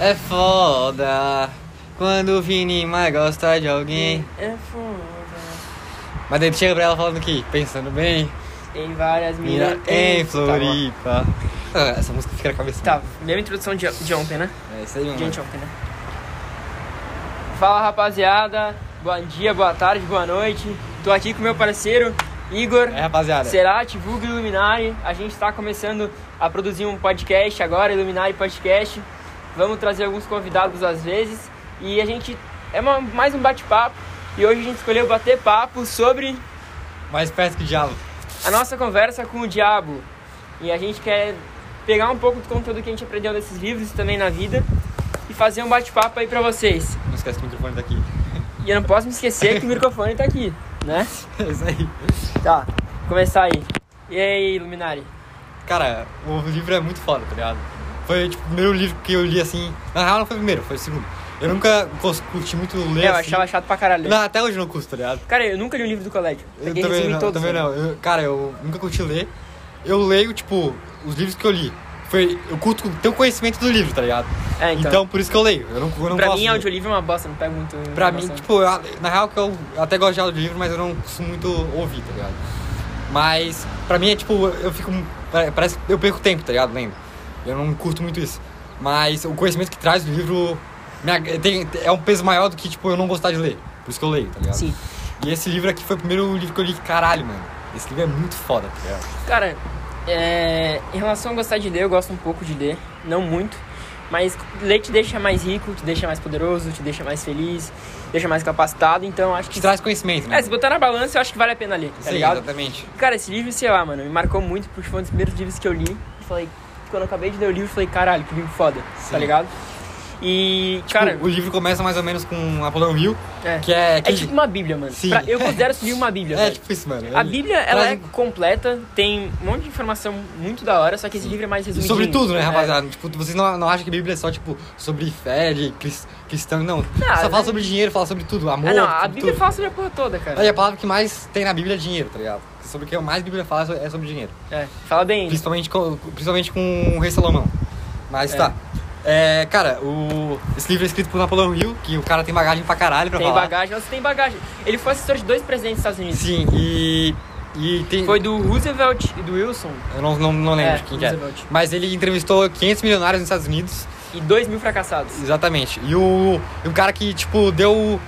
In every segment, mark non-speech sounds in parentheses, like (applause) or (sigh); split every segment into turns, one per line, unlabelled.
É foda quando o Vini mais gosta de alguém.
É foda.
Mas daí chega pra ela falando que, pensando bem,
Tem várias minas
em
Tá
Floripa. Ah, essa música fica na cabeça.
Tá, mesma introdução de, de ontem, né?
É isso aí,
De
mano.
ontem, né? Fala rapaziada, bom dia, boa tarde, boa noite. Tô aqui com meu parceiro Igor.
É, rapaziada.
Serati, Vulgo Iluminari. A gente está começando a produzir um podcast agora, Iluminari Podcast. Vamos trazer alguns convidados às vezes. E a gente. É uma- mais um bate-papo. E hoje a gente escolheu bater papo sobre
Mais perto que o diabo.
a nossa conversa com o diabo. E a gente quer pegar um pouco do conteúdo que a gente aprendeu nesses livros também na vida. E fazer um bate-papo aí pra vocês.
Não esquece que o microfone tá aqui.
E eu não posso me esquecer que o microfone tá aqui, né? (laughs)
É isso aí.
Tá, começar aí. E aí, Luminari?
Cara, o livro é muito foda, tá ligado? Foi tipo, o primeiro livro que eu li assim. Na real, não foi o primeiro, foi o segundo. Eu nunca curti muito ler.
É, eu
assim.
achava chato pra caralho.
Não, até hoje não curto, tá ligado?
Cara, eu nunca li um livro do colégio.
Eu também não,
todos.
também
né?
não. Eu- cara, eu nunca curti ler. Eu leio, tipo, os livros que eu li. Foi, eu curto ter o conhecimento do livro, tá ligado?
É, então.
Então, por isso que eu leio. Eu não, eu não
pra mim, audiolivro é uma bosta, não pego muito.
Pra mim, tipo, eu- na real que eu até gosto de audiolivro, mas eu não costumo muito ouvir, tá ligado? Mas, pra mim é tipo, eu fico. pare- Parece que eu perco tempo, tá ligado? Lendo. Eu não curto muito isso. Mas o conhecimento que traz do livro tem- é um peso maior do que, tipo, eu não gostar de ler. Por isso que eu leio, tá ligado?
Sim.
E esse livro aqui foi o primeiro livro que eu li, caralho, mano. Esse livro é muito foda, tá ligado?
Cara, é, em relação a gostar de ler, eu gosto um pouco de ler. Não muito. Mas ler te deixa mais rico, te deixa mais poderoso, te deixa mais feliz, deixa mais capacitado. Então, acho
Te
que.
traz conhecimento, né?
É, se botar na balança, eu acho que vale a pena ler, tá
Sim,
ligado?
exatamente.
Cara, esse livro, sei lá, mano, me marcou muito porque foi um dos primeiros livros que eu li. E falei, quando eu acabei de ler o livro, falei, caralho, que livro foda,
Sim.
tá ligado? E, cara,
o livro começa mais ou menos com Apollo Hill,
é,
que é...
é
aquele-
tipo uma bíblia, mano.
Sim.
Pra- eu considero esse livro uma bíblia, (laughs)
É
velho.
tipo isso, mano.
A Bíblia, ela é completa, tem um monte de informação muito da hora, só que esse livro é mais resumidinho.
Sobre tudo, né,
É.
rapaziada? Tipo, vocês não, não acham que a Bíblia é só, tipo, sobre fé, de cris- cristão, não.
Não,
só
né?
fala sobre dinheiro, fala sobre tudo, amor,
Ah, não, a Bíblia
tudo.
fala sobre a porra toda, cara.
Aí a palavra que mais tem na Bíblia é dinheiro, tá ligado? Sobre o que mais a Bíblia fala é sobre dinheiro.
É, fala bem.
Principalmente com, principalmente com o rei Salomão. Mas
É.
tá. É, cara, o, esse livro é escrito por Napoleão Hill, que o cara tem bagagem pra caralho pra
Tem
falar.
bagagem, nossa, tem bagagem. Ele foi assessor de dois presidentes dos Estados Unidos.
Sim, e. E tem.
Foi do Roosevelt e do Wilson.
Eu não, não, não lembro
É,
quem que é.
Roosevelt.
Mas ele entrevistou 500 milionários nos Estados Unidos.
E dois mil fracassados.
Exatamente. E o, e o cara que, tipo, deu.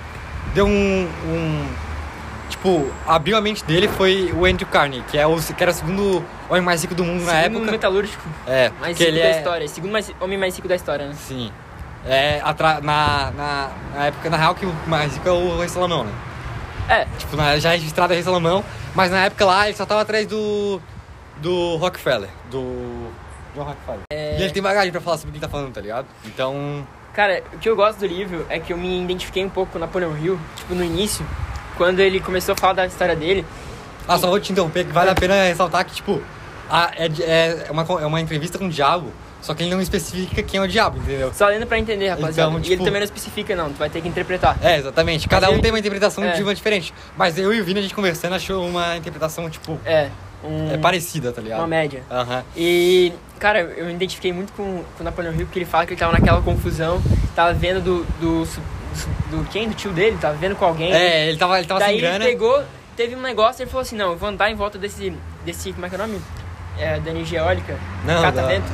Deu um. um- tipo, abriu a mente dele foi o Andrew Carney, que, é o, que era o segundo homem mais rico do mundo na
Segundo
época.
metalúrgico
É,
mais rico
ele
da
é.
história. Segundo mais, homem mais rico da história, né?
Sim. É, atra, na, na, na época, na real, que o mais rico é o Rei Salomão, né?
É,
Tipo, na, já é registrado é Rei Salomão, mas na época lá ele só tava atrás do. do Rockefeller. Do. John Rockefeller.
É.
E ele tem bagagem pra falar sobre o que ele tá falando, tá ligado? Então.
cara, o que eu gosto do livro é que eu me identifiquei um pouco com Napoleão Hill, tipo, no início, quando ele começou a falar da história dele.
Ah, só vou te interromper, que vale a pena ressaltar que, tipo, a- é, de- é, uma, é uma entrevista com o diabo, só que ele não especifica quem é o diabo, entendeu?
Só lendo pra entender, rapaziada.
Então,
E ele
tipo-
também não especifica, não. Tu vai ter que interpretar.
É, exatamente. Cada
Mas
um
ele-
tem uma interpretação
é.
de uma diferente. Mas eu e o Vini, a gente conversando, achou uma interpretação, tipo,
É. Um,
é parecida, tá ligado?
Uma média.
Aham.
E, cara, eu me identifiquei muito com, com o Napoleão Hill, porque ele fala que ele tava naquela confusão, tava vendo do. do, do, do quem? Do tio dele? Tava vendo com alguém.
É, ele tava, ele tava
Daí
sem grana.
ele pegou, teve um negócio ele falou assim: não, eu vou andar em volta desse. desse como é que é o nome? É, da energia eólica.
Não,
catavento.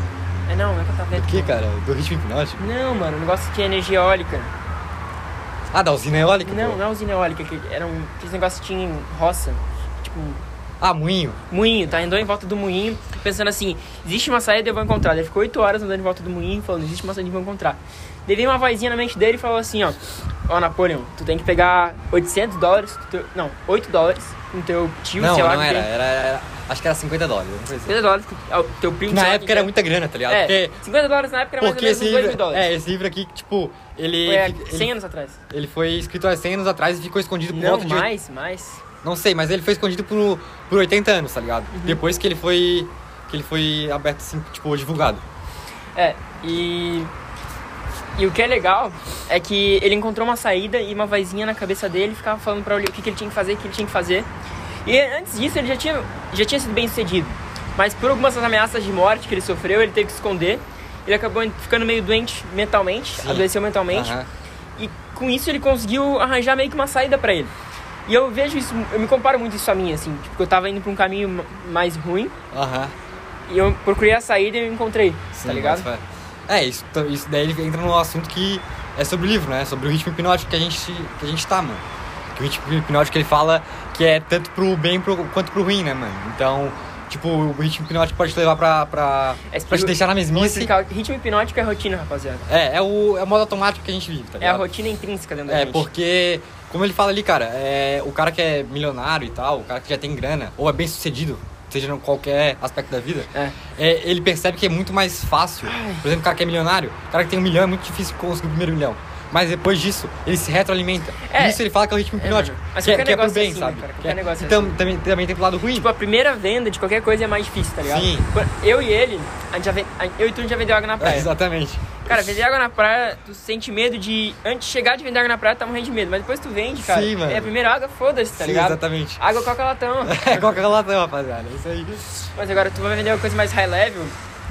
É, não, não é catavento.
O que, cara? Do ritmo hipnótico?
Não, mano, um negócio que é energia eólica.
Ah, da usina eólica?
Não,
pô.
não é usina eólica, que era um. Aqueles negócios que tinha em roça. Tipo,
Ah, moinho.
moinho, tá? Andou em volta do moinho, pensando assim, existe uma saída, eu vou encontrar. Ele ficou 8 horas andando em volta do moinho, falando, existe uma saída, eu vou encontrar. Daí veio uma vozinha na mente dele e falou assim, ó, ó, Napoleão, tu tem que pegar 800 dólares, teu, não, 8 dólares com teu tio,
não,
sei lá,
não era, era, era- Acho que era 50 dólares. Não sei se-
50 dólares teu primo,
Na época era muita grana, tá ligado?
É,
Porque,
50 dólares na época era mais ou menos 2
livro,
mil dólares.
é, esse livro aqui, tipo, ele,
Foi há
ele,
100 anos atrás.
ele foi escrito há 100 anos atrás e ficou escondido por
Não,
volta de...
mais, mais.
Não sei, mas ele foi escondido por, por 80 anos, tá ligado?
Uhum.
Depois que ele foi que ele foi aberto assim, tipo, divulgado.
É, e. E o que é legal é que ele encontrou uma saída e uma vozinha na cabeça dele ficava falando pra ele o que, que ele tinha que fazer, o que ele tinha que fazer. E antes disso ele já tinha, já tinha sido bem sucedido. Mas por algumas ameaças de morte que ele sofreu, ele teve que se esconder. ele acabou ficando meio doente mentalmente,
Sim.
adoeceu mentalmente.
Aham.
E com isso ele conseguiu arranjar meio que uma saída pra ele. E eu vejo isso, eu me comparo muito isso a mim, assim, tipo, eu tava indo pra um caminho ma- mais ruim
Aham.
e eu procurei a saída e eu encontrei,
Sim,
tá ligado?
fé. É, isso, isso daí ele entra num assunto que é sobre o livro, né? Sobre o ritmo hipnótico que a gente, que a gente tá, mano. Que o ritmo hipnótico ele fala que é tanto pro bem pro, quanto pro ruim, né, mano? Então, tipo, o ritmo hipnótico pode te levar pra. pra,
É,
pra te deixar na mesmice.
ritmo hipnótico é rotina, rapaziada.
É, é o, é o modo automático que a gente vive, tá
É a
ligado?
rotina intrínseca dentro da
É,
gente.
porque, como ele fala ali, cara, é, o cara que é milionário e tal, o cara que já tem grana, ou é bem sucedido, seja em qualquer aspecto da vida,
É.
é, ele percebe que é muito mais fácil. Por exemplo, o cara que é milionário, o cara que tem um milhão é muito difícil conseguir o primeiro milhão. Mas depois disso, ele se retroalimenta.
É.
Isso ele fala que é o ritmo
É,
hipnótico.
mano. Mas
que, é,
qualquer
que é pro
negócio
bem,
é assim,
sabe?
né, cara?
Que
Qualquer
é-
negócio é
então,
assim.
também, também tem pro lado ruim.
Tipo, a primeira venda de qualquer coisa é mais difícil, tá ligado?
Sim.
Eu e ele, a gente já ven- a- eu e tu a gente já vendeu água na
É, (laughs)
praia.
exatamente.
Cara, vender água na praia, tu sente medo de. Antes de chegar de vender água na praia, tu tá morrendo de medo. Mas depois tu vende, cara.
Sim, mano.
É a primeira água, foda-se, tá
Sim,
ligado?
exatamente.
Água coca latão. (laughs)
É qualquer latão, rapaziada. É isso aí.
mas agora tu vai vender uma coisa mais high level,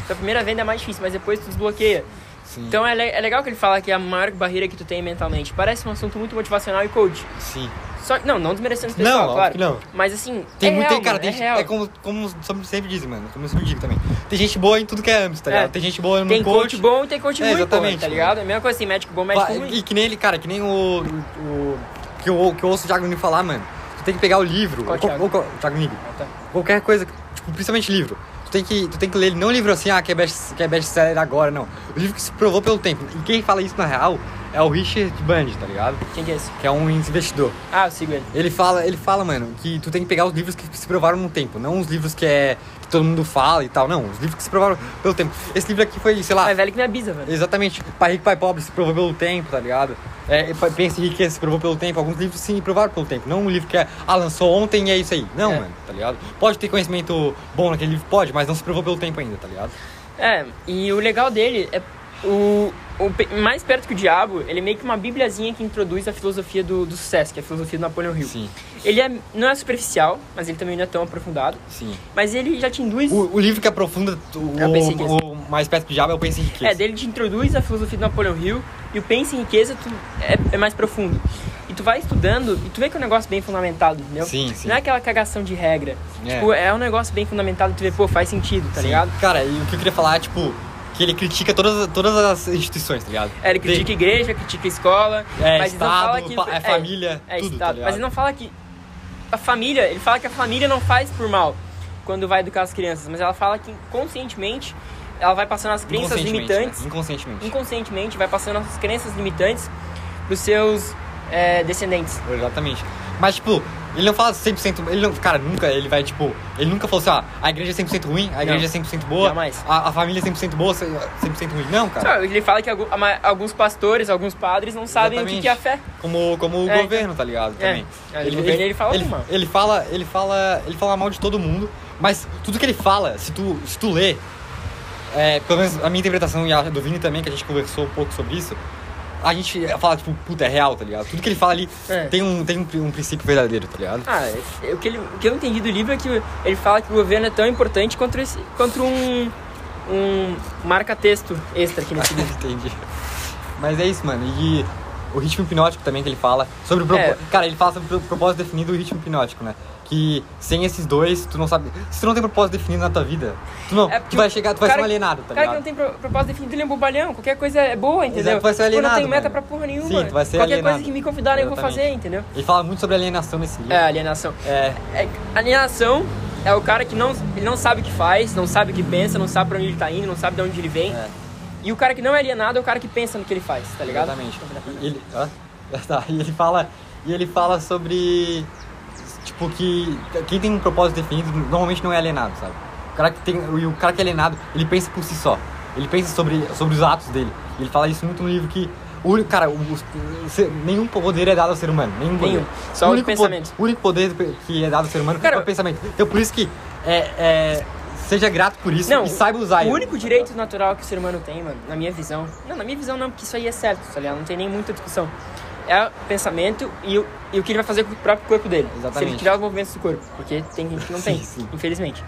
tua primeira venda é mais difícil, mas depois tu desbloqueia.
Sim.
Então é, le- é legal que ele fala que é a maior barreira que tu tem mentalmente. Parece um assunto muito motivacional e coach.
Sim.
Só, não, não desmerecendo o
Não,
pessoal,
óbvio
claro.
não.
Mas assim,
Tem
é
muito,
real,
tem, cara,
mano,
tem
é
gente-
real.
é como, como sempre dizem, mano. Como eu sempre digo também. Tem gente boa em tudo que é âmbito, tá
É.
ligado? Tem gente boa no
Tem
coach.
coach bom e tem coach
É,
ruim,
exatamente,
pô, tá
mano.
ligado? É a mesma coisa assim, médico bom, médico ruim.
E que nem ele, cara, que nem o. o que, eu, que eu ouço o Thiago Nigo falar, mano. Tu tem que pegar o livro.
Qual
ou,
Thiago?
ou qual- Thiago.
Ah, tá.
Qualquer coisa, tipo, principalmente livro. Tu tem, que, tu tem que ler ele, não livro assim, ah, é que é best-seller agora, não. O livro que se provou pelo tempo. E quem fala isso na real é o Richard Band, tá ligado?
Quem que é esse?
Que é um investidor.
Ah, eu sigo ele.
Ele fala, ele fala, mano, que tu tem que pegar os livros que se provaram no tempo, não os livros que é que todo mundo fala e tal, não, os livros que se provaram pelo tempo. Esse livro aqui foi, sei lá,
Mais velho que minha bisa, velho.
exatamente, Pai Rico, Pai Pobre se provou pelo tempo, tá ligado? É, Pensa em Riqueza se provou pelo tempo, alguns livros sim provaram pelo tempo, não um livro que é, ah, lançou ontem e é isso aí. Não,
É.
mano, tá ligado? Pode ter conhecimento bom naquele livro, pode, mas não se provou pelo tempo ainda, tá ligado?
É, e o legal dele é o, o mais perto que o diabo, ele é meio que uma bibliazinha que introduz a filosofia do, do sucesso, que é a filosofia do Napoleão Hill.
Sim,
Ele é, não é superficial, mas ele também não é tão aprofundado.
sim.
Mas ele já te induz.
O, o livro que aprofunda o,
É o
o mais perto do diabo é o Pense em Riqueza.
É, dele te introduz a filosofia do Napoleão Hill e o Pense em Riqueza tu, é, é mais profundo. E tu vai estudando e tu vê que é um negócio bem fundamentado, entendeu?
Sim, sim.
Não é aquela cagação de regra.
É.
Tipo, é um negócio bem fundamentado e tu vê, pô, faz sentido, tá
Sim.
ligado?
Cara, e o que eu queria falar é, tipo, que ele critica todas, todas as instituições, tá ligado?
É, ele critica
Tem-
igreja, critica escola,
É,
mas ele não
Estado,
fala que.
pa- é família,
é,
tudo, tá
Estado.
ligado?
mas ele não fala que. A família, ele fala que a família não faz por mal quando vai educar as crianças, mas ela fala que conscientemente ela vai passando as crenças limitantes,
né? Inconscientemente.
inconscientemente, vai passando as crenças limitantes pros seus é, descendentes.
Exatamente. Mas, tipo, ele não fala 100%. Ele não, cara, nunca ele vai, tipo. Ele nunca falou assim, ah, a igreja é 100% ruim, a igreja é 100% boa.
Jamais.
A, a família é 100% boa, 100% ruim. Não, cara.
Só, ele fala que alguns pastores, alguns padres não sabem o que
Exatamente.
é a fé.
Como, como o
É,
governo, tá ligado?
É.
Também.
É, o governo, ele fala
ele,
mal.
ele fala, ele fala, ele fala mal de todo mundo, mas tudo que ele fala, se tu, se tu lê, é, pelo menos a minha interpretação e a do Vini também, que a gente conversou um pouco sobre isso, a gente fala, tipo, puta, é real, tá ligado? Tudo que ele fala ali
É.
tem, um, tem um, um princípio verdadeiro, tá ligado?
Ah, é- o que, ele, o que eu entendi do livro é que ele fala que o governo é tão importante quanto, esse, quanto um, um marca-texto extra aqui nesse (laughs) livro.
Entendi. Mas é isso, mano. E o ritmo hipnótico também que ele fala. Sobre o
É.
Cara, ele fala sobre o propósito definido do ritmo hipnótico, né? Que sem esses dois, tu não sabe. Se tu não tem propósito definido na tua vida, tu não.
É
tu vai
o
chegar, tu vai ser um alienado, tá
O cara que
ligado?
não tem pro- propósito definido, ele é um bobalhão. Qualquer coisa é boa, entendeu?
Exato, vai ser
Tipo,
alienado,
não tem meta
mano.
pra porra nenhuma.
Sim, tu vai ser
Qualquer
alienado.
coisa que me convidarem eu vou fazer, entendeu?
Ele fala muito sobre alienação nesse livro.
É, alienação.
É,
É, alienação é o cara que não, ele não sabe o que faz, não sabe o que pensa, não sabe pra onde ele tá indo, não sabe de onde ele vem.
é,
E o cara que não é alienado é o cara que pensa no que ele faz, tá ligado?
exatamente. E ele? (laughs) Tá, e ele fala, e ele fala sobre tipo que quem tem um propósito definido normalmente não é alienado, sabe? O cara que tem, e o cara que é alienado, ele pensa por si só. Ele pensa sobre, sobre os atos dele. Ele fala isso muito no livro que o cara, o, o- nenhum poder é dado ao ser humano, nenhum poder.
Nenhum. Só o
único
pensamento.
O único poder que é dado ao ser humano
Cara,
é o pensamento. Então por isso que é, é, seja grato por isso
Não,
e saiba usar
o único direito natural que o ser humano tem, mano, na minha visão. Não, na minha visão não, porque isso aí é certo, tá ligado? Não tem nem muita discussão. É o pensamento e o, e o que ele vai fazer com o próprio corpo dele. Se
Exatamente.
ele tiver os movimentos do corpo. Porque tem gente que não (laughs)
Sim,
tem,
sim.
infelizmente.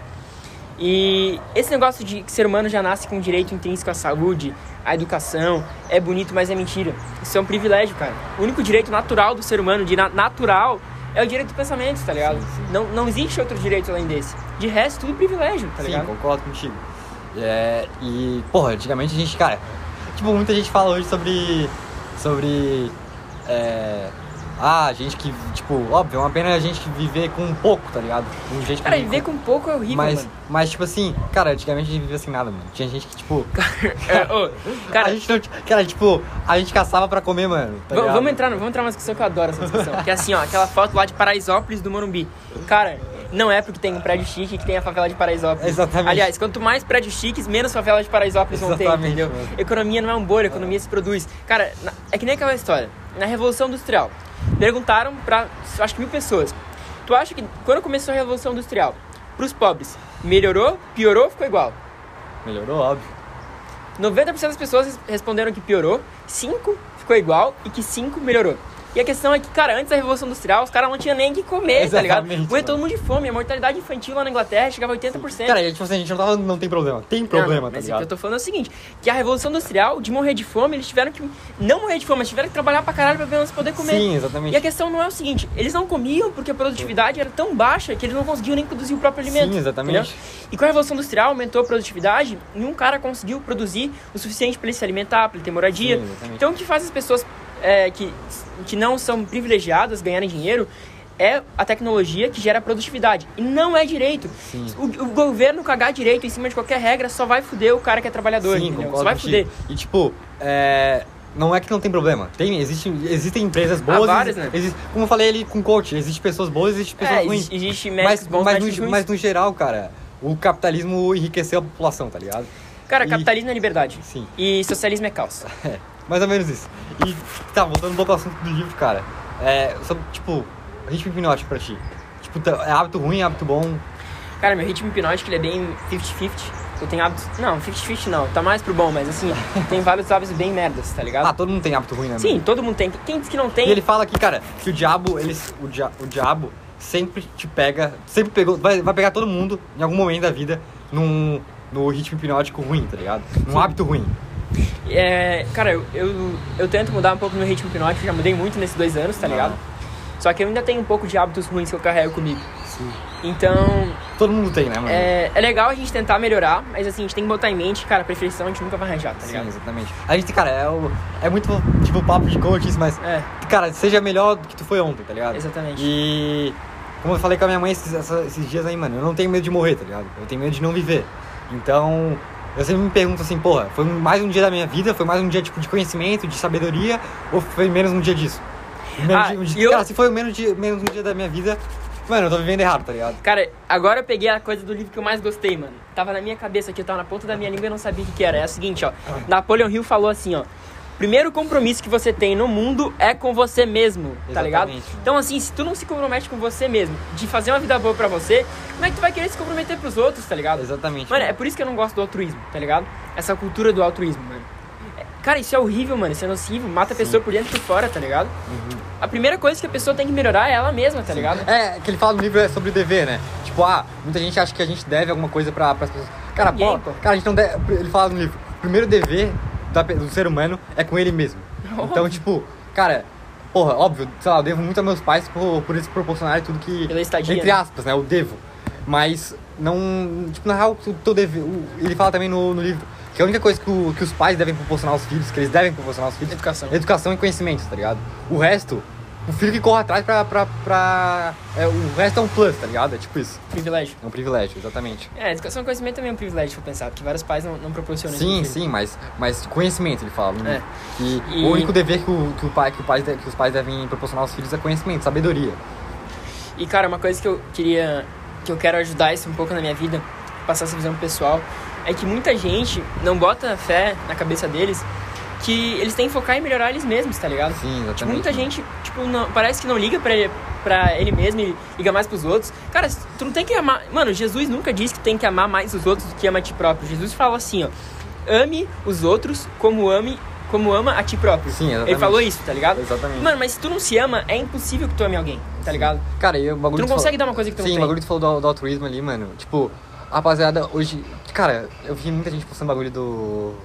E esse negócio de que o ser humano já nasce com direito intrínseco à saúde, à educação, é bonito, mas é mentira. Isso é um privilégio, cara. O único direito natural do ser humano, de na natural, é o direito do pensamento, tá ligado?
Sim, sim.
Não, não existe outro direito além desse. De resto, tudo privilégio, tá
Sim,
ligado?
concordo contigo. É, e, porra, antigamente a gente, cara, tipo, muita gente fala hoje sobre. sobre. É, ah, gente que, tipo, óbvio, é uma pena a gente viver com um pouco, tá ligado? Com gente
Cara,
vive
viver com pouco é horrível,
mas,
mano.
mas, tipo assim, cara, antigamente a gente vivia sem nada, mano. Tinha gente que, tipo. (laughs)
É, ô, (laughs) cara,
a gente não. Cara, tipo, a gente caçava pra comer, mano. Tá
vamos entrar, vamos entrar numa discussão que eu adoro essa discussão. que é assim, ó, aquela foto lá de Paraisópolis do Morumbi. Cara, não é porque tem um prédio chique que tem a favela de Paraisópolis.
Exatamente.
Aliás, quanto mais prédios chiques, menos favela de Paraisópolis vão ter,
Exatamente,
entendeu?
mano.
Economia não é um bolo, economia se produz. Cara, na- é que nem aquela história. Na Revolução Industrial, perguntaram pra, acho que mil pessoas. Tu acha que quando começou a Revolução Industrial, pros pobres, melhorou, piorou ou ficou igual?
Melhorou, óbvio.
90% das pessoas res- responderam que piorou, 5 ficou igual e que 5 melhorou. E a questão é que, cara, antes da Revolução Industrial, os caras não tinham nem o que comer, tá ligado?
Exatamente,
Morria todo mundo de fome. A mortalidade infantil lá na Inglaterra chegava a 80%.
Cara, e, tipo assim, a gente não falando não tem problema. Tem problema,
não,
tá
mas o
ligado?
que eu tô falando é o seguinte, que a Revolução Industrial, de morrer de fome, eles tiveram que não morrer de fome, mas tiveram que trabalhar pra caralho pra menos poder comer.
Sim, exatamente.
E a questão não é o seguinte, eles não comiam porque a produtividade era tão baixa que eles não conseguiam nem produzir o próprio alimento.
Sim, exatamente.
entendeu? E com a Revolução Industrial aumentou a produtividade e um cara conseguiu produzir o suficiente para ele se alimentar, para ele ter moradia.
Sim, exatamente.
então o que faz as pessoas é, que, que não são privilegiadas ganharem dinheiro é a tecnologia que gera produtividade. E não é direito. O, o governo cagar direito em cima de qualquer regra só vai fuder o cara que é trabalhador,
Sim, concordo
Só vai fuder.
E tipo, é, não é que não tem problema. Tem, existe, existem empresas boas.
várias,
exi-
né?
existe- como eu falei ali com coach, existem pessoas boas existem pessoas
É,
ruins.
existe, existe
Mas,
médicos bons,
mas,
médicos
no,
ruins.
mas no geral, cara, o capitalismo enriqueceu a população, tá ligado?
Cara,
e-
capitalismo é liberdade.
Sim.
E socialismo é caos. (laughs)
É, mais ou menos isso. E tá, voltando um pouco ao assunto do livro, cara. É, sobre, tipo, ritmo hipnótico pra ti. Tipo, tá- é hábito ruim, hábito bom.
Cara, meu ritmo hipnótico ele é bem 50-50. Eu tenho hábitos. Não, 50-50 não. Tá mais pro bom, mas assim, (laughs) tem vários hábitos bem merdas, tá ligado?
Ah, todo mundo tem hábito ruim, né?
Sim, todo mundo tem. Quem diz que não tem?
E ele fala aqui, cara, que o diabo, eles, o, dia, o diabo sempre te pega, sempre pegou, vai, vai pegar todo mundo em algum momento da vida num, no ritmo hipnótico ruim, tá ligado? Num
Sim.
hábito ruim.
É, cara, eu, eu, eu tento mudar um pouco meu ritmo hipnótico, já mudei muito nesses dois anos, tá ligado? Só que eu ainda tenho um pouco de hábitos ruins que eu carrego comigo.
Sim.
Então,
Todo mundo tem, né, mano?
é, é legal a gente tentar melhorar, mas assim, a gente tem que botar em mente, cara, a perfeição a gente nunca vai arranjar, tá
Sim,
ligado?
exatamente. A gente, cara, é, o, é muito, tipo, papo de coach isso, mas,
É,
cara, seja melhor do que tu foi ontem, tá ligado?
exatamente.
E como eu falei com a minha mãe esses, esses dias aí, mano, eu não tenho medo de morrer, tá ligado? Eu tenho medo de não viver. Então, eu sempre me pergunto assim, porra, foi mais um dia da minha vida, foi mais um dia tipo de conhecimento, de sabedoria, ou foi menos um dia disso? Menos
Ah,
um dia-
eu-
Cara, se foi menos, dia, menos um dia da minha vida, mano, eu tô vivendo errado, tá ligado?
Cara, agora eu peguei a coisa do livro que eu mais gostei, mano. Tava na minha cabeça aqui, eu tava na ponta da minha língua e não sabia o que, que era. É o seguinte, ó. Napoleon Hill falou assim, ó. Primeiro compromisso que você tem no mundo é com você mesmo, tá ligado?
Exatamente, mano.
Então, assim, se tu não se compromete com você mesmo, de fazer uma vida boa pra você, como é que tu vai querer se comprometer pros outros, tá ligado?
Exatamente.
Mano, é por isso que eu não gosto do altruísmo, tá ligado? Essa cultura do altruísmo, mano. É- Cara, isso é horrível, mano. Isso é nocivo. Mata a pessoa por dentro e por fora, tá ligado? A primeira coisa que a pessoa tem que melhorar é ela mesma, tá ligado?
É, que ele fala no livro é sobre dever, né? Tipo, ah, muita gente acha que a gente deve alguma coisa pra, pras pessoas. Cara,
Ninguém,
pô,
pô.
cara, a gente não deve. Ele fala no livro, primeiro dever da do ser humano é com ele mesmo. Então, tipo, cara, porra, óbvio, sei lá, eu devo muito a meus pais por, por eles proporcionarem tudo que.
Pela estadia,
Entre
né?
aspas, né? Eu devo. Mas não. Tipo, na real, dever. o- Ele fala também no, no livro que a única coisa que, o- que os pais devem proporcionar aos filhos, que eles devem proporcionar aos filhos,
Educação.
educação e conhecimento, tá ligado? O resto, o filho que corre atrás pra. pra, pra- é, o resto é um plus, tá ligado? É tipo isso.
Privilégio.
É um privilégio, exatamente.
É, educação e conhecimento também é um privilégio, for pensar, porque vários pais não, não proporcionam isso
Sim, sim, mas, mas conhecimento, ele fala. né?
É.
Que
E-
o único dever que, o, que, o pai, que, o pai, que os pais devem proporcionar aos filhos é conhecimento, sabedoria.
E, cara, uma coisa que eu queria, que eu quero ajudar isso um pouco na minha vida, passar essa visão pessoal, é que muita gente não bota fé na cabeça deles que eles têm que focar em melhorar eles mesmos, tá ligado?
Sim, exatamente.
Tipo, muita gente, tipo, não, parece que não liga pra ele, pra ele mesmo e liga mais pros outros. Cara, tu não tem que amar. Mano, Jesus nunca disse que tem que amar mais os outros do que ama a ti próprio. Jesus fala assim, ó. Ame os outros como ame, como ama a ti próprio.
Sim, exatamente.
Ele falou isso, tá ligado?
Exatamente.
Mano, mas se tu não se ama, é impossível que tu ame alguém, tá ligado?
Cara, e o bagulho
Tu não consegue
falou-
dar uma coisa que tu
Sim,
não
o
tem.
bagulho que tu falou do, do altruísmo ali, mano. Tipo, rapaziada, hoje. Cara, eu vi muita gente postando bagulho do.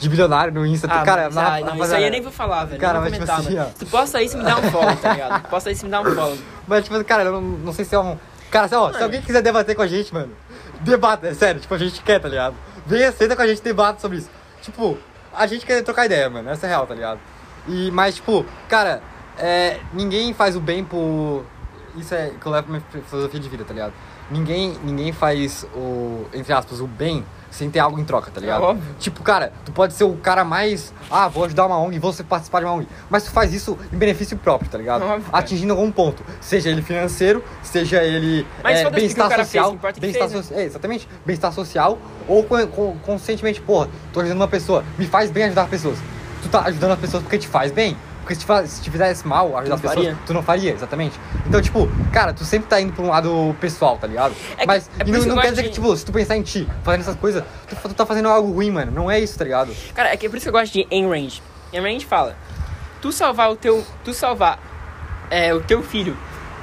De bilionário no Insta.
Ah,
cara,
mas,
na-
ai, não, isso aí eu nem vou falar, velho.
Cara,
não vou
mas, tipo
comentar,
assim,
mano.
ó.
Tu posta isso e me dá um follow, tá ligado? Tu posta isso e me dá um follow. (laughs)
Mas, tipo, cara, eu não, não sei se é um. Cara, se, ó, se alguém quiser debater com a gente, mano, debata, é sério, tipo, a gente quer, tá ligado? Venha, senta com a gente e debata sobre isso. Tipo, a gente quer trocar ideia, mano, essa é real, tá ligado? E, mas, tipo, cara, é, ninguém faz o bem por. Isso é que eu levo pra minha filosofia de vida, tá ligado? Ninguém, ninguém faz o, entre aspas, o bem sem ter algo em troca, tá ligado?
É óbvio.
Tipo, cara, tu pode ser o cara mais. Ah, vou ajudar uma ONG, vou participar de uma ONG. Mas tu faz isso em benefício próprio, tá ligado?
Óbvio.
Atingindo algum ponto. Seja ele financeiro, seja ele é, bem-estar social. bem-estar
fez, né?
so- é, exatamente. Bem-estar social. Ou con- con- conscientemente, porra, tô ajudando uma pessoa. Me faz bem ajudar pessoas. Tu tá ajudando as pessoas porque te faz bem. Porque se te, faz, se te fizesse mal ajudar as pessoas,
faria.
tu não faria, exatamente. Então, tipo, cara, tu sempre tá indo pra um lado pessoal, tá ligado?
É
Mas
é
não, não quer dizer
de-
que, tipo, se tu pensar em ti, fazendo essas coisas, tu, tu tá fazendo algo ruim, mano. Não é isso, tá ligado?
Cara, é que é por isso que eu gosto de Ayn Rand. Ayn Rand fala: tu salvar o teu, tu salvar é, o teu filho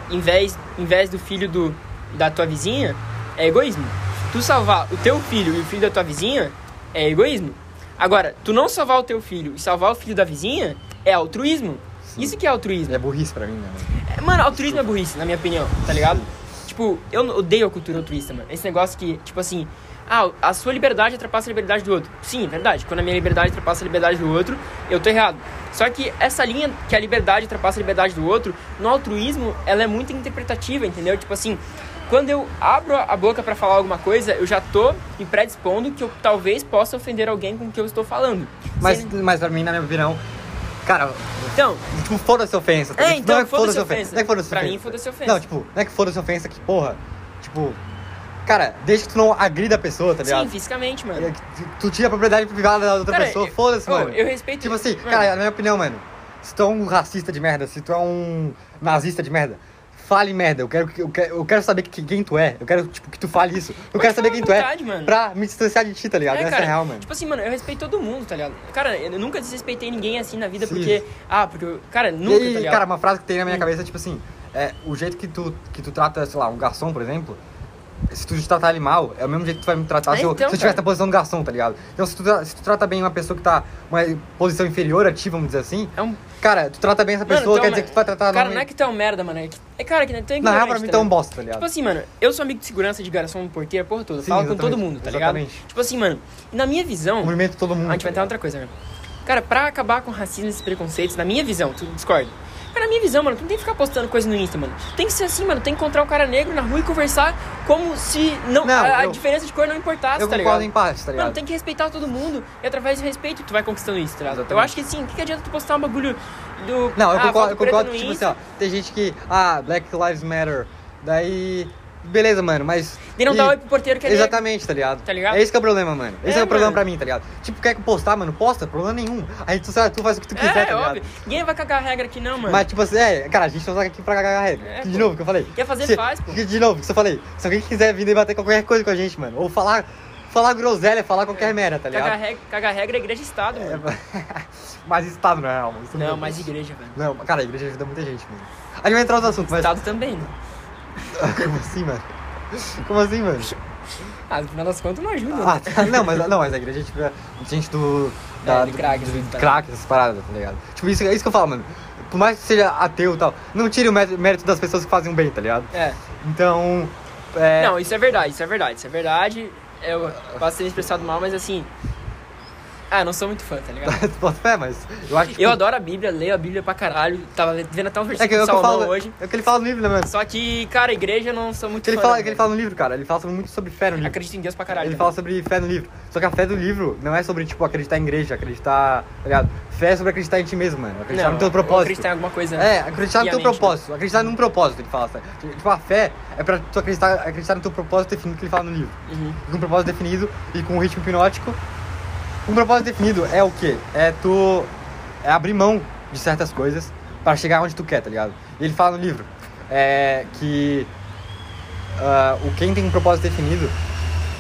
em vez, em vez do filho do, da tua vizinha é egoísmo. Tu salvar o teu filho e o filho da tua vizinha é egoísmo. Agora, tu não salvar o teu filho e salvar o filho da vizinha é altruísmo. Isso que é altruísmo.
É burrice pra mim, né? mano?
É, Mano, altruísmo é burrice, na minha opinião, tá ligado? Tipo, eu odeio a cultura altruísta, mano. Esse negócio que, tipo assim, ah, a sua liberdade ultrapassa a liberdade do outro. Sim, é verdade. Quando a minha liberdade ultrapassa a liberdade do outro, eu tô errado. Só que essa linha que a liberdade ultrapassa a liberdade do outro, no altruísmo, ela é muito interpretativa, entendeu? Tipo assim, quando eu abro a boca pra falar alguma coisa, eu já tô me predispondo que eu talvez possa ofender alguém com o que eu estou falando.
Mas,
Sendo-
mas pra mim, na minha opinião, cara,
Então,
tipo, foda-se ofensa. tá?
É, então,
não é que
foda-se a
ofensa.
ofensa.
Não é que foda-se
Pra
ofensa.
mim, foda-se ofensa.
Não, tipo, não é que foda-se ofensa que, porra, tipo, cara, desde que tu não agrida a pessoa, tá ligado?
sim, fisicamente, mano.
É tu- tira a propriedade privada da outra
Cara,
pessoa, foda-se,
oh,
mano.
eu respeito-
Tipo assim,
mano.
cara, na minha opinião, mano, se tu é um racista de merda, se tu é um nazista de merda, fale merda. Eu quero, que- eu quero, eu quero saber que- quem tu é. Eu quero, tipo, que tu fale isso. Eu
Pode
quero saber quem
à
tu é
vontade, mano.
pra me distanciar de ti, tá ligado?
É,
Essa
cara,
é real, mano.
Tipo assim, mano, eu respeito todo mundo, tá ligado? Cara, eu nunca desrespeitei ninguém assim na vida
Sim.
porque. Ah, porque. eu- Cara, nunca,
e,
tá ligado?
cara, uma frase que tem na minha cabeça é tipo assim: é, o jeito que tu, que tu trata, sei lá, um garçom, por exemplo, se tu tratar ele mal, é o mesmo jeito que tu vai me tratar
É,
se eu,
então,
se eu tivesse
cara.
na posição do garçom, tá ligado? Então, se tu, se tu trata bem uma pessoa que tá uma posição inferior a ti, vamos dizer assim,
É um.
cara, tu trata bem essa
Mano,
pessoa,
tu é
quer dizer que tu vai tratar
Cara,
não-
não é que tu é um merda, mano. É, que... é cara, que tu é
Na real, pra mim,
tá
tu é um bosta, tá ligado?
Tipo assim, mano, eu sou amigo de segurança, de garçom, porteiro, porra toda.
Sim,
falo com todo mundo, tá ligado?
exatamente.
Tipo assim, mano, na minha visão.
Movimento todo mundo.
A gente vai entrar em outra coisa, né? Cara, pra acabar com racismo e esses preconceitos, na minha visão, tu discorda? Cara, na minha visão, mano, tu não tem que ficar postando coisa no Insta, mano. Tem que ser assim, mano. Tem que encontrar um cara negro na rua e conversar como se não,
Não,
a, a
eu-
diferença de cor não importasse,
Eu
tá ligado?
em parte, tá ligado?
Mano, tem que respeitar todo mundo e através do respeito tu vai conquistando isso, tá ligado? Eu acho que sim, o que, que adianta tu postar um bagulho do.
Não, eu
ah,
concordo, eu concordo tipo assim,
Insta,
ó, tem gente que, ah, Black Lives Matter, daí, beleza, mano, mas...
E não
e-
dá oi pro porteiro que é negro.
Exatamente, tá ligado?
Tá ligado?
É esse que é o problema, mano. Esse é,
É,
o problema
mano.
pra mim, tá ligado? Tipo, quer que postar, mano, posta, problema nenhum. Aí tu, sabe, tu faz o que tu quiser,
É,
tá ligado?
óbvio. Ninguém vai cagar a regra aqui, não, mano.
Mas, tipo assim, é, cara, a gente não tá aqui pra cagar a regra.
É,
de
pô.
novo, que eu falei.
Quer fazer,
Se-
faz, pô.
De novo, que eu falei. Se alguém quiser vir debater qualquer coisa com a gente, mano, ou falar, falar groselha, falar qualquer merda, tá
Cagar
ligado?
regra, cagar a regra é igreja e Estado,
É,
mano. (laughs)
mas Estado não é real, mano. Isso
Não, mais igreja, velho.
Não, cara, a igreja ajuda muita gente, mano. A gente vai entrar nos assuntos, mas.
Estado também, né? (laughs)
Como assim, mano? Como assim, mano?
Ah, no final das contas não ajuda.
Ah,
né? (laughs)
não, mas, não, mas a igreja, tipo, é gente do. Da,
É, de crack,
do,
assim,
do crack, essas paradas, tá ligado? Tipo, isso, é isso que eu falo, mano. Por mais que seja ateu e tal, não tire o mérito, das pessoas que fazem o bem, tá ligado?
É.
Então. É,
Não, isso é verdade, isso é verdade, isso é verdade. Eu posso ter expressado mal, mas assim. Ah, não sou muito fã, tá ligado?
tu (laughs) bota fé, mas eu acho que.
Eu adoro a Bíblia, leio a Bíblia pra caralho. Tava vendo até um
É
versículo
que, é
de
o que eu
Salomão
falo.
hoje.
É o que ele fala no livro, né, mano?
Só que, cara, igreja não sou muito
Que ele
fã.
fala,
não,
que ele
velho.
fala no livro, cara. Ele fala muito sobre fé no livro.
Acredito em Deus pra caralho.
Ele
né?
fala sobre fé no livro. Só que a fé do livro não é sobre, tipo, acreditar em igreja, acreditar. Tá ligado? Fé é sobre acreditar em ti mesmo, mano. Acreditar
Não,
no teu
eu
propósito.
acreditar em alguma coisa.
É, acreditar no teu
piamente, né?
propósito. Acreditar num propósito, ele fala. Sabe? Tipo, a fé é pra tu acreditar, acreditar no teu propósito definido que ele fala no livro.
Uhum.
Com um propósito definido e com um ritmo hipnótico. Um propósito definido é o quê? É tu. É abrir mão de certas coisas pra chegar onde tu quer, tá ligado? E ele fala no livro é, que. ah, o quem tem um propósito definido,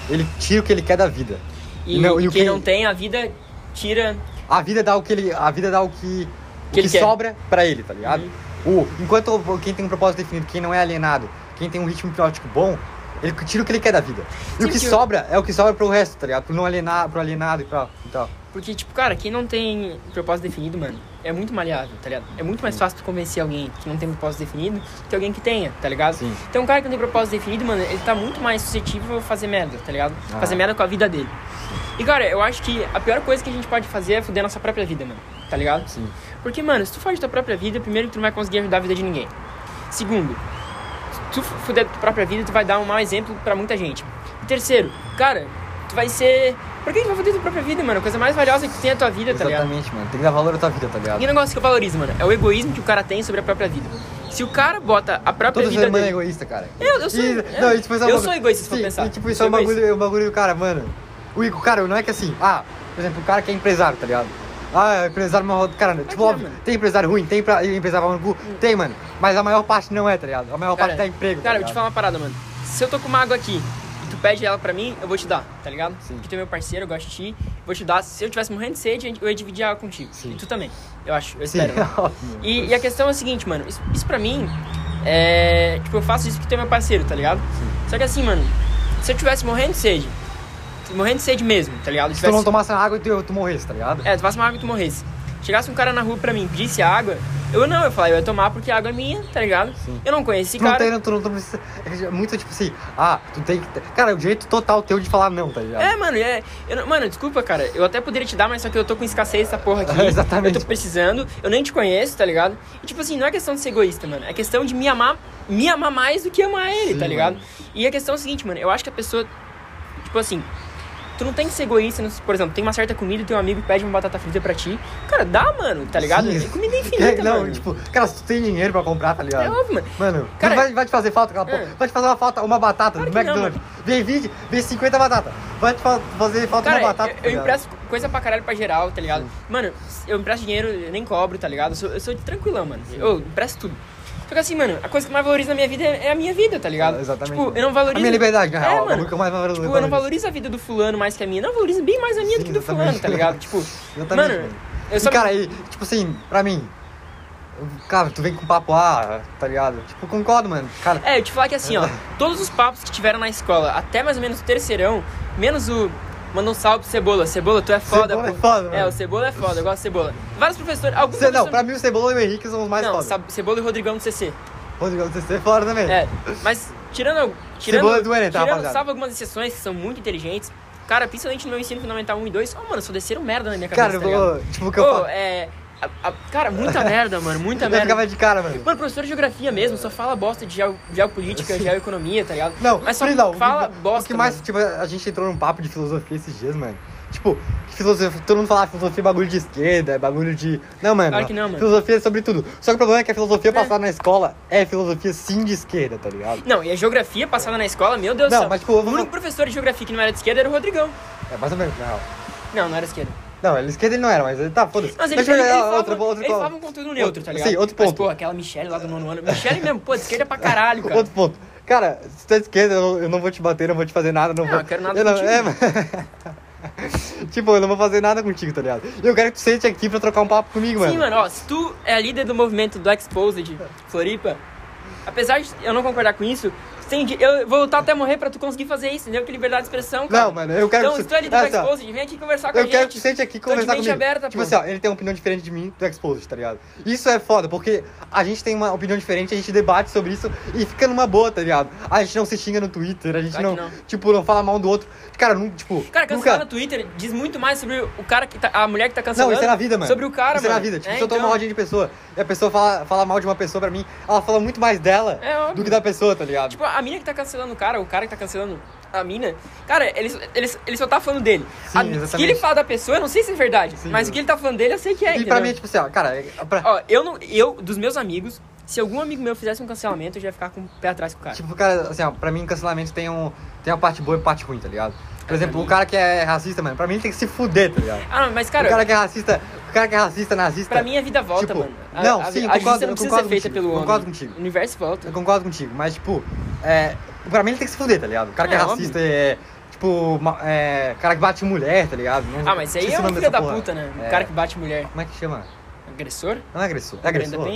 ele tira o que ele quer da vida.
E,
Não, e o
quem
que-
não tem, a vida tira.
A vida dá o que ele. A vida dá o que. O
Que ele
que sobra pra ele, tá ligado? O, enquanto o- quem tem um propósito definido, quem não é alienado, quem tem um ritmo hipnótico bom, Ele tira o que ele quer da vida. E
Sim,
o que
porque-
sobra é o que sobra pro resto, tá ligado? Pro não alienar, pro alienado e tal. E tal.
Porque, tipo, cara, quem não tem propósito definido, mano, é muito maleável, tá ligado? É muito mais fácil tu convencer alguém que não tem propósito definido que alguém que tenha, tá ligado?
Sim.
Então, um cara que não tem propósito definido, mano, ele tá muito mais suscetível a fazer merda, tá ligado?
Ah.
Fazer merda com a vida dele. E, cara, eu acho que a pior coisa que a gente pode fazer é fuder a nossa própria vida, mano, tá ligado?
Sim.
Porque, mano, se tu fode tua própria vida, primeiro que tu não vai conseguir ajudar a vida de ninguém. Segundo, se tu fuder tua própria vida, tu vai dar um mau exemplo pra muita gente. E terceiro, cara, tu vai ser. Por que tu vai fuder tua própria vida, mano? A coisa mais valiosa que tu tem é a tua vida, tá ligado?
Exatamente, mano. Tem que dar valor à tua vida, tá ligado?
E o negócio que eu valorizo, mano, é o egoísmo que o cara tem sobre a própria vida. Se o cara bota a própria
Todo
vida
ser humano é
dele...
egoísta, cara.
Eu- eu sou-
E-
é.
não, e, tipo, isso é um
Eu
bagulho-
sou egoísta, se for
Sim,
pensar.
E, tipo, isso é um bagulho, é um bagulho do cara, mano. O Igor, cara, não é que assim, ah, por exemplo, o cara que é empresário, tá ligado? Ah, é empresário mal. Cara, tipo,
que é,
óbvio, tem empresário ruim, tem pra- empresário mal no cu, tem, mano. Mas a maior parte não é, tá ligado? A maior parte dá emprego.
Cara,
tá
eu te falar uma parada, mano. Se eu tô com uma água aqui e tu pede ela pra mim, eu vou te dar, tá ligado?
Sim.
Porque tu é meu parceiro, eu gosto de ti, vou te dar. Se eu tivesse morrendo de sede, eu ia dividir a água contigo.
Sim.
E tu também, eu acho, eu
Sim,
espero. né? (laughs) E, e a questão é a seguinte, mano, isso, isso pra mim é. Tipo, eu faço isso porque tu é meu parceiro, tá ligado? Só que assim, mano, se eu tivesse morrendo de sede, morrendo de sede mesmo, tá ligado?
Se tu não tomasse água, tu, tu morresse, tá ligado?
É, tu passa uma água e tu morresse. Chegasse um cara na rua pra mim, pedisse água, eu não, eu falei, eu ia tomar porque a água é minha, tá ligado?
Sim.
Eu não conheci
Tu não
cara.
tem, tu não, tu não precisa. É muito tipo assim, ah, tu tem que. Cara, é o jeito total teu de falar não, tá ligado?
É, mano, é. eu não- mano, desculpa, cara. Eu até poderia te dar, mas só que eu tô com escassez dessa porra aqui. (laughs)
Exatamente.
Eu tô precisando, eu nem te conheço, tá ligado? E tipo assim, não é questão de ser egoísta, mano. É questão de me amar, me amar mais do que amar ele,
Sim,
tá ligado?
mano.
E a questão é a seguinte, mano, eu acho que a pessoa. Tipo assim. Tu não tem que ser egoísta, por exemplo, tem uma certa comida e teu amigo pede uma batata frita pra ti. Cara, dá, mano, tá ligado?
Sim.
Comida infinita,
É, não,
mano.
tipo, cara, se tu tem dinheiro pra comprar, tá ligado?
É óbvio, mano.
Mano,
Cara,
vai, vai te fazer falta aquela
é.
Vai te fazer uma falta, uma batata
Claro
do
que não,
McDonald's. vem 20, vem 50 batatas. Vai te fa- fazer falta
Cara,
uma batata.
eu,
tá
eu
ligado?
empresto coisa pra caralho pra geral, tá ligado? Mano, eu empresto dinheiro, eu nem cobro, tá ligado? Eu sou, eu sou tranquilão, mano. Eu empresto tudo. Só que assim, mano, a coisa que mais valorizo na minha vida é é a minha vida, tá ligado?
É, exatamente.
Tipo, eu não valorizo.
A minha liberdade, na real,
É,
é o
mano.
eu mais valorizo.
Tipo, eu não valorizo a vida do fulano mais que a minha. Não, eu valorizo bem mais a minha do
Sim,
que do fulano, tá ligado? Tipo, (laughs)
Exatamente,
mano,
mano.
eu só.
E, cara, aí, tipo assim, pra mim. Cara, tu vem com papo ah, tá ligado? Tipo, concordo, mano. Cara,
É, eu te falar que assim, ó, (laughs) todos os papos que tiveram na escola, até mais ou menos o terceirão, menos o. Manda um salve pro Cebola. Cebola, tu é foda,
Cebola
pô.
é foda,
É,
mano.
o Cebola é foda, eu gosto de Cebola. Vários professores. Alguns
Cê, não,
professores-
pra mim o Cebola e o Henrique são os mais
Não,
foda.
Cebola e Rodrigão do CC.
Rodrigo, você é fora também.
É, mas tirando. tirando
Cebola é do Enem, tá,
tirando,
rapaziada?
salvo algumas exceções que são muito inteligentes. Cara, principalmente no meu ensino fundamental 1 e 2, oh, mano, só desceram merda na minha cabeça.
Cara, eu
tá ligado?
vou. Tipo, o que eu
Ô,
falo.
é. A- a- cara, muita (laughs) merda, mano, muita
Eu
merda.
ficava de cara, mano.
Mano, professor de geografia mesmo, só fala bosta de geo- geopolítica, geoeconomia, tá ligado?
Não,
mas só
não, o que-
fala
o
bosta.
que mais,
mano.
tipo, a gente entrou num papo de filosofia esses dias, mano. Tipo, filosofia, todo mundo fala que filosofia é bagulho de esquerda, é bagulho de. Não, mano.
Claro que não, mano.
Filosofia é sobre tudo. Só que o problema é que a filosofia passada na escola é filosofia sim de esquerda, tá ligado?
Não, e a geografia passada na escola, meu Deus do
Não,
céu.
mas, tipo, eu
o
vou
único professor de geografia que não era de esquerda era o Rodrigão.
É mais ou menos, real.
Não, não era de esquerda.
Não, ele esquerda ele não era, mas ele tá, foda-se.
Mas ele,
Deixa
ele,
ver,
ele,
ó,
falava,
outra-
ele falava um conteúdo neutro, tá ligado?
Sim, outro
Mas,
ponto.
pô, aquela Michelle lá do nono ano. Michelle mesmo, pô, de esquerda pra caralho, cara.
Outro ponto. Cara, se tu é de esquerda, eu não, eu não vou te bater, não vou te fazer nada, não
Não,
vou.
eu quero nada
eu não, é, mas- (laughs) tipo, eu não vou fazer nada contigo, tá ligado? E eu quero que tu sente aqui pra trocar um papo comigo, mano.
Sim, mano, ó, se tu é a líder do movimento do Exposed Floripa, apesar de eu não concordar com isso, você tem di- eu vou lutar até morrer pra tu conseguir fazer isso, entendeu? Que liberdade de expressão, cara.
Não, mano, eu quero
Então,
que
se tu é
é,
do
ó,
Exposed, vem aqui conversar com a
Eu
gente.
quero que tu sente aqui conversar comigo.
aberta,
tipo
pô.
assim, ó, ele tem uma opinião diferente de mim do Exposed, tá ligado? Isso é foda, porque a gente tem uma opinião diferente, a gente debate sobre isso e fica numa boa, tá ligado? A gente não se xinga no Twitter, a gente
Claro
não,
não.
tipo, não fala mal um do outro. Cara, não, tipo,
Cara, cancelar
nunca...
no Twitter diz muito mais sobre o cara que tá. A mulher que tá
Não,
cancelando.
isso é na vida, mano.
Sobre o cara,
Isso é
mano.
na vida. Tipo,
É,
se eu tô
então-
numa rodinha de pessoa e a pessoa fala, fala mal de uma pessoa pra mim, ela fala muito mais dela
É
do que da pessoa, tá ligado?
Tipo, a mina que tá cancelando o cara, o cara que tá cancelando a mina, cara, ele, ele, ele só tá falando dele.
Sim,
A- o que ele fala da pessoa, eu não sei se é verdade.
Sim,
mas o que ele tá falando dele, eu sei que é.
e pra
entendeu?
mim, é tipo assim, ó, cara, é- pra-
Ó, eu não. Eu, dos meus amigos, se algum amigo meu fizesse um cancelamento, eu já ia ficar com o pé atrás com o cara.
Tipo, cara, assim, ó, pra mim, cancelamento tem, um, tem uma parte boa e parte ruim, tá ligado? Por exemplo, o cara que é racista, mano, pra mim ele tem que se fuder, tá ligado?
ah, não, mas cara,
o cara que é racista, o cara que é racista, nazista.
pra mim a vida volta,
tipo,
mano. A,
não,
a,
sim, eu
a
concordo- eu
não precisa
concordo
ser feita
contigo,
pelo
eu
homem.
concordo contigo.
O universo volta.
Eu concordo contigo, mas, tipo, é, pra mim ele tem que se fuder, tá ligado? O cara que é,
É,
racista é, tipo, é, cara que bate mulher, tá ligado? Não-
Ah, mas isso aí é um filho da
porra.
puta, né? O
É,
cara que bate mulher.
Como é que chama?
Agressor?
Não é agressor, é agressor.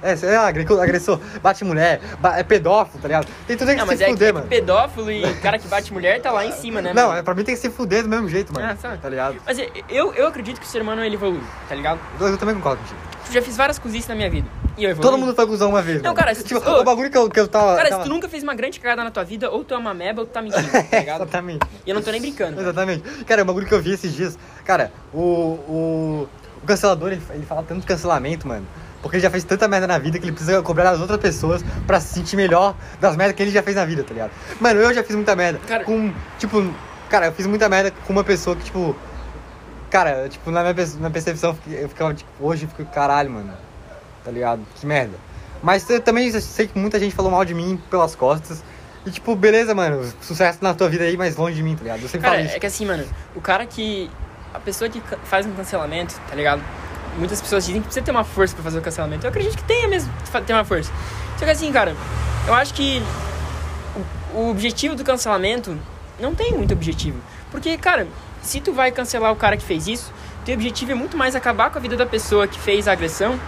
É, é agre- agressor, bate mulher, é pedófilo, tá ligado? Tem tudo que
Não,
se
mas é
fuder,
é que
mano.
pedófilo e cara que bate mulher tá lá em (laughs) cima, né?
Não,
mano?
pra mim tem que se fuder do mesmo jeito, mano.
Ah, sabe.
tá ligado?
Mas eu, eu acredito que o ser humano ele evolui, tá ligado?
Eu, eu também concordo contigo.
Eu já fiz várias cozices na minha vida. E eu.
Todo mundo foi cuzão uma vez,
Não,
mano.
cara, se-
tipo,
ô,
o bagulho que eu, que eu tava.
Cara,
tava...
se tu nunca fez uma grande cagada na tua vida, ou tu é uma meba ou tu tá mentindo, tá (laughs) ligado?
Exatamente.
E eu não tô nem brincando.
Exatamente. Cara, o bagulho que eu vi esses dias. Cara, o. O, o cancelador, ele, ele fala tanto de cancelamento, mano. Porque ele já fez tanta merda na vida que ele precisa cobrar das outras pessoas pra se sentir melhor das merdas que ele já fez na vida, tá ligado? Mano, eu já fiz muita merda.
Cara-
Com. Tipo, cara, eu fiz muita merda com uma pessoa que, tipo. Cara, tipo, na minha, perce- na minha percepção, eu ficava, tipo, hoje eu fico, caralho, mano. Tá ligado? Que merda. Mas eu também sei que muita gente falou mal de mim pelas costas. E, tipo, beleza, mano. Sucesso na tua vida aí, mas longe de mim, tá ligado? Eu sempre
Cara,
falo isso.
é que assim, mano, o cara que. A pessoa que faz um cancelamento, tá ligado? Muitas pessoas dizem que precisa ter uma força pra fazer o cancelamento. Eu acredito que tenha mesmo ter uma força. Só que assim, cara, eu acho que o objetivo do cancelamento não tem muito objetivo. Porque, cara, se tu vai cancelar o cara que fez isso, teu objetivo é muito mais acabar com a vida da pessoa que fez a agressão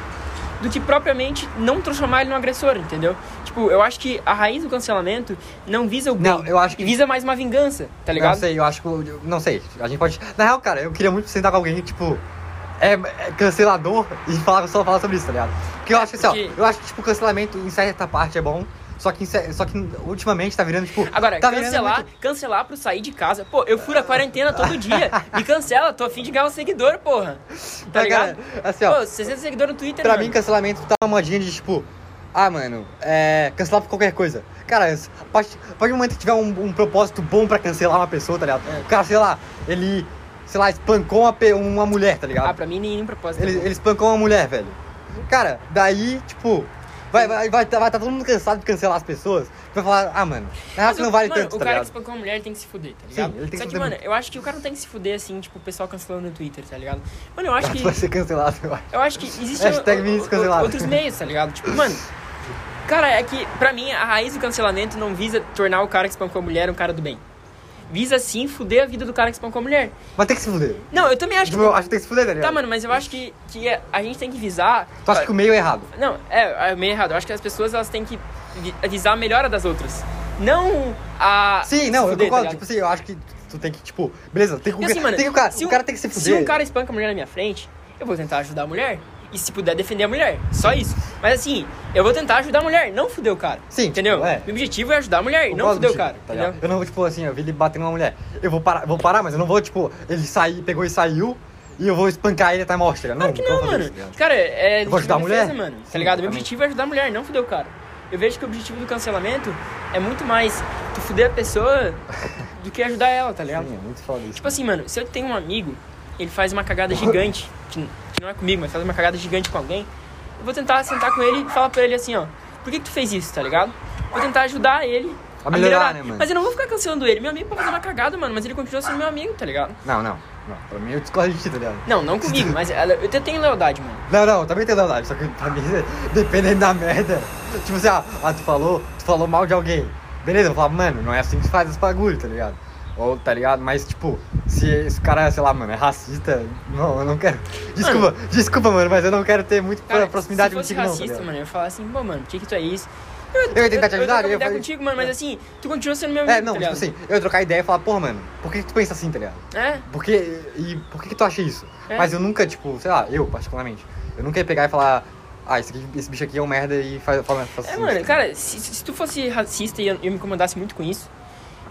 do que propriamente não transformar ele num agressor, entendeu? Tipo, eu acho que a raiz do cancelamento não visa o bem,
Não, eu acho que-
visa mais uma vingança, tá ligado?
Não sei, eu acho que. eu- Não sei, a gente pode. Na real, cara, eu queria muito sentar com alguém que, tipo. É, é cancelador e falar, só falar sobre isso, tá ligado? Porque eu acho que assim,
porque-
ó, eu acho que, tipo, cancelamento em certa parte é bom. Só que, cer- só que ultimamente tá virando, tipo.
Agora,
tá
cancelar,
muito-
cancelar pro sair de casa. Pô, eu furo a quarentena todo dia. Me cancela, tô afim de ganhar um seguidor, porra. Tá
Tá,
ligado?
cara, assim, ó.
Pô, 60 seguidores no Twitter,
Pra
mano.
mim, cancelamento tá uma modinha de tipo. Ah, mano, é. Cancelar por qualquer coisa. Cara, a partir do momento que tiver um, um propósito bom pra cancelar uma pessoa, tá ligado?
É.
O cara, sei lá, ele. Sei lá, espancou uma, uma mulher, tá ligado?
Ah, pra mim nenhum propósito.
Ele, ele espancou uma mulher, velho. Cara, daí, tipo. Vai, vai, vai, tá, vai tá todo mundo cansado de cancelar as pessoas. Vai falar, ah, mano,
Mas
que
o-
não vale
mano,
tanto,
o
tá
cara
ligado?
que espancou uma mulher tem que se fuder, tá
Sim,
ligado?
ele tem que
Só
se
que,
fuder
mano,
muito.
eu acho que o cara não tem que se fuder assim, tipo, o pessoal cancelando no Twitter, tá ligado? Mano, eu acho (laughs) que.
Vai ser cancelado, eu acho.
Eu acho que existe
Hashtag
o-
cancelado.
outros meios, tá ligado? Tipo, mano. Cara, é que, pra mim, a raiz do cancelamento não visa tornar o cara que espancou a mulher um cara do bem. Visa sim fuder a vida do cara que espancou a mulher.
Mas tem que se fuder.
Não, eu também acho que.
Tipo, eu acho que tem que se fuder, tá ligado?
Tá, mano, mas eu acho que, que a gente tem que visar.
Tu acha que o meio é errado?
Não, é, é meio errado. Eu acho que as pessoas elas têm que vi- visar a melhora das outras. Não a.
Sim, não,
se
eu
fuder,
concordo.
tá
tipo assim, eu acho que tu tem que, tipo, beleza, tem que,
assim, mano,
tem que o cara,
se
o cara tem que se
Se
fuder.
um cara espanca a mulher na minha frente, eu vou tentar ajudar a mulher. E se puder defender a mulher. Só isso. Mas assim, eu vou tentar ajudar a mulher, não fuder o cara.
Sim,
Entendeu?
tipo, é.
Meu objetivo é ajudar a mulher não fuder o cara.
tá
entendeu?
ligado? eu não vou, tipo assim, eu vi ele batendo uma mulher. Eu vou parar, vou parar, mas eu não vou, tipo, ele sair, pegou e saiu, e eu vou espancar ele até a morte, tá ligado?
Claro que não, mano.
isso, tá
cara, é
Eu vou ajudar a mulher?
defesa, mano. Tá
Sim,
ligado? Meu objetivo é ajudar a mulher, não fuder o cara. Eu vejo que o objetivo do cancelamento é muito mais tu fuder a pessoa do que ajudar ela, tá ligado?
Sim, é muito foda isso.
Tipo assim, mano, se eu tenho um amigo, ele faz uma cagada gigante, que, que não é comigo, mas faz uma cagada gigante com alguém, eu vou tentar sentar com ele e falar pra ele assim, ó, por que, que tu fez isso, tá ligado? Vou tentar ajudar ele
A melhorar, né, mano?
Mas eu não vou ficar cancelando ele. Meu amigo pode fazer uma cagada, mano, mas ele continua sendo meu amigo, tá ligado?
Não, não, não. Pra mim eu discordo de ti, tá ligado?
Não, não comigo, mas ela- eu tenho lealdade, mano.
Não, não, também tem lealdade, só que pra mim, (laughs) dependendo da merda. Tipo assim, ah, ah, tu falou, tu falou mal de alguém. Beleza, eu falo, mano, não é assim que se faz esse bagulho, tá ligado? Ou, tá ligado? Mas, tipo, se esse cara, sei lá, mano, é racista, não, eu não quero. Desculpa, desculpa, mano, mas eu não quero ter muito
Cara,
proximidade
se fosse
contigo, não. tá
racista,
ligado?
mano, eu ia falar assim, pô, mano, por que que tu é isso?
Eu ia tentar te ajudar,
eu,
eu
ia
fazer-
contigo, mano, mas assim, tu continua sendo meu amigo,
É, não,
tá
tipo assim, eu ia trocar ideia e falar, porra, mano, por que, que tu pensa assim, tá ligado?
É,
Por que, e por que, que tu acha isso?
É.
Mas eu nunca, tipo, sei lá, eu particularmente, eu nunca ia pegar e falar, ah, esse, aqui, esse bicho aqui é um merda e faz, fala, faz
é,
assim,
mano,
tá
cara, se, se tu fosse racista e eu, eu me incomodasse muito com isso,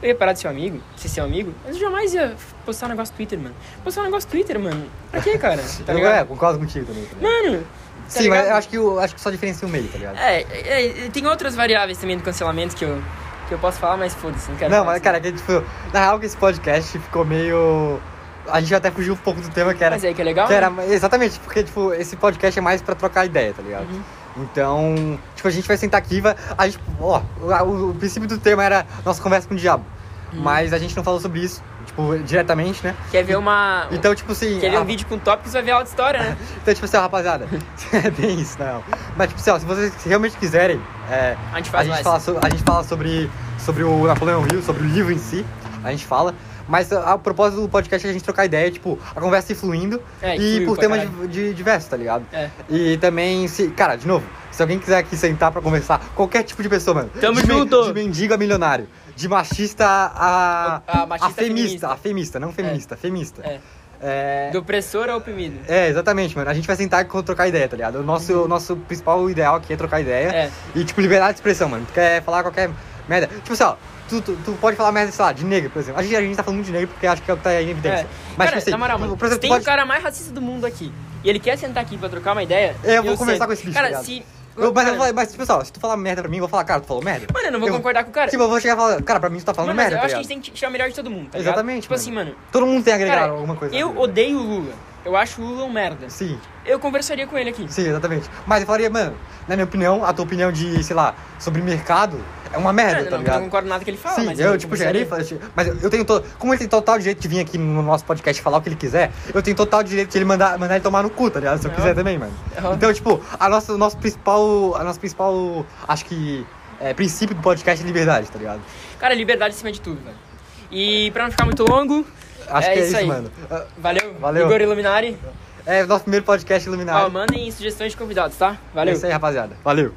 eu ia parar de ser um amigo, ser seu amigo, mas eu jamais ia postar um negócio no Twitter, mano. Postar um negócio no Twitter, mano, pra quê, cara? (laughs) Tá ligado?
é, concordo contigo também. Tá?
Mano, tá
Sim,
ligado?
mas eu acho que, eu acho que só diferencia o meio, tá ligado?
É, é, é, tem outras variáveis também do cancelamento que eu, que eu posso falar, mas foda-se, não quero
Não, mas cara, que, tipo, na real que esse podcast ficou meio. A gente até fugiu um pouco do tema que era.
Mas aí que é legal,
que era
né?
exatamente, porque, tipo, esse podcast é mais pra trocar ideia, tá ligado?
Uhum.
Então, tipo, a gente vai sentar aqui, vai. A gente, ó, o, o princípio do tema era nossa conversa com o diabo.
Uhum.
Mas a gente não falou sobre isso, tipo, diretamente, né?
Quer ver uma...
Então, tipo assim.
Quer ver
a-
um vídeo com tópicos, vai ver de história, né? (laughs)
Então, tipo assim, ó, rapaziada, (laughs) é bem isso, não. Mas, tipo assim, ó, se vocês realmente quiserem, é,
A gente
a
faz
gente
mais.
fala, so- a gente fala sobre, sobre o Napoleão Hill, sobre o livro em si, a gente fala. Mas a, a propósito do podcast é a gente trocar ideia, tipo, a conversa ir fluindo
É,
e por temas de, de diversos, tá ligado?
É.
E também, se. Cara, de novo, se alguém quiser aqui sentar pra conversar, qualquer tipo de pessoa, mano.
Tamo
de
junto.
De mendigo a milionário. De machista a.
A machista
femista.
feminista.
A femista, não feminista, femista.
É.
É.
Do opressor ao oprimido.
É, exatamente, mano. A gente vai sentar e trocar ideia, tá ligado? O nosso, o nosso principal ideal aqui é trocar ideia.
É.
E, tipo, liberdade de expressão, mano. Tu quer falar qualquer merda. Tipo assim, ó, tu, tu, tu pode falar merda, sei lá, de negro, por exemplo. A gente, a gente tá falando muito de negro porque acho que é o que tá em evidência.
É.
Mas,
cara,
tipo assim,
na moral, mano,
por exemplo,
tem
pode...
o cara mais racista do mundo aqui. E ele quer sentar aqui pra trocar uma ideia.
É, eu vou conversar
sento.
com esse bicho,
Cara,
tá ligado?
se.
Eu, mas, eu vou, mas, tipo, pessoal, se tu falar merda pra mim, eu vou falar, cara, tu falou merda?
Mano, eu não vou
Eu-
concordar com o cara.
Tipo, eu vou chegar e falar, cara, pra mim tu tá falando
Mano,
merda,
eu
tá
acho que a
ligado?
gente tem que tirar o melhor de todo mundo, tá ligado?
Exatamente,
Tipo
mano.
assim, mano.
Todo mundo tem a agregar
Cara,
alguma coisa.
eu
vida.
odeio o Lula. Eu acho o Lula um merda.
Sim,
Eu conversaria com ele aqui.
sim, exatamente. Mas eu falaria, mano, na minha opinião, a tua opinião de, sei lá, sobre mercado é uma merda,
Mano,
tá
não, eu
ligado?
não concordo nada que ele fala,
Sim,
mas
eu, tipo,
conversaria.
chegaria e falaria, mas eu- eu tenho todo, como ele tem total direito de vir aqui no nosso podcast falar o que ele quiser, eu tenho total direito de ele mandar, mandar ele tomar no cu, tá ligado? Se eu
É
quiser também, mano.
É.
Então, tipo, a nossa, o nosso principal, a nossa principal, acho que, é, princípio do podcast é liberdade, tá ligado?
Cara, liberdade acima de tudo, velho. E pra não ficar muito longo,
Acho
É
que é
isso
isso, mano. Ah,
valeu.
Valeu.
Igor Iluminari.
É o nosso primeiro podcast iluminado.
Ó, mandem sugestões de convidados, tá?
É
Valeu.
isso aí, rapaziada. Valeu.